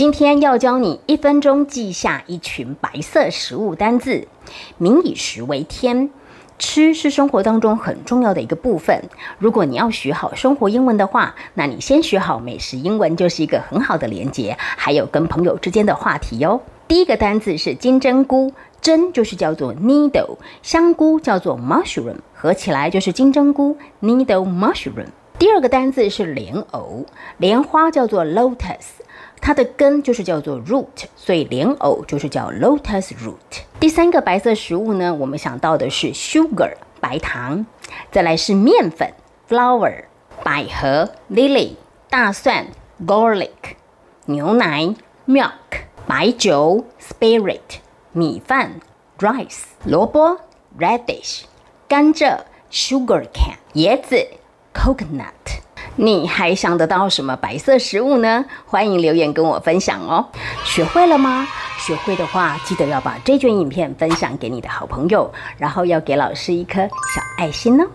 今天要教你一分钟记下一群白色食物单字。民以食为天，吃是生活当中很重要的一个部分。如果你要学好生活英文的话，那你先学好美食英文就是一个很好的连接，还有跟朋友之间的话题哦。第一个单字是金针菇，针就是叫做 needle，香菇叫做 mushroom，合起来就是金针菇 needle mushroom。第二个单字是莲藕，莲花叫做 lotus。它的根就是叫做 root，所以莲藕就是叫 lotus root。第三个白色食物呢，我们想到的是 sugar 白糖，再来是面粉 flour，百合 lily，大蒜 garlic，牛奶 milk，白酒 spirit，米饭 rice，萝卜 radish，甘蔗 sugar cane，椰子 coconut。你还想得到什么白色食物呢？欢迎留言跟我分享哦。学会了吗？学会的话，记得要把这卷影片分享给你的好朋友，然后要给老师一颗小爱心哦。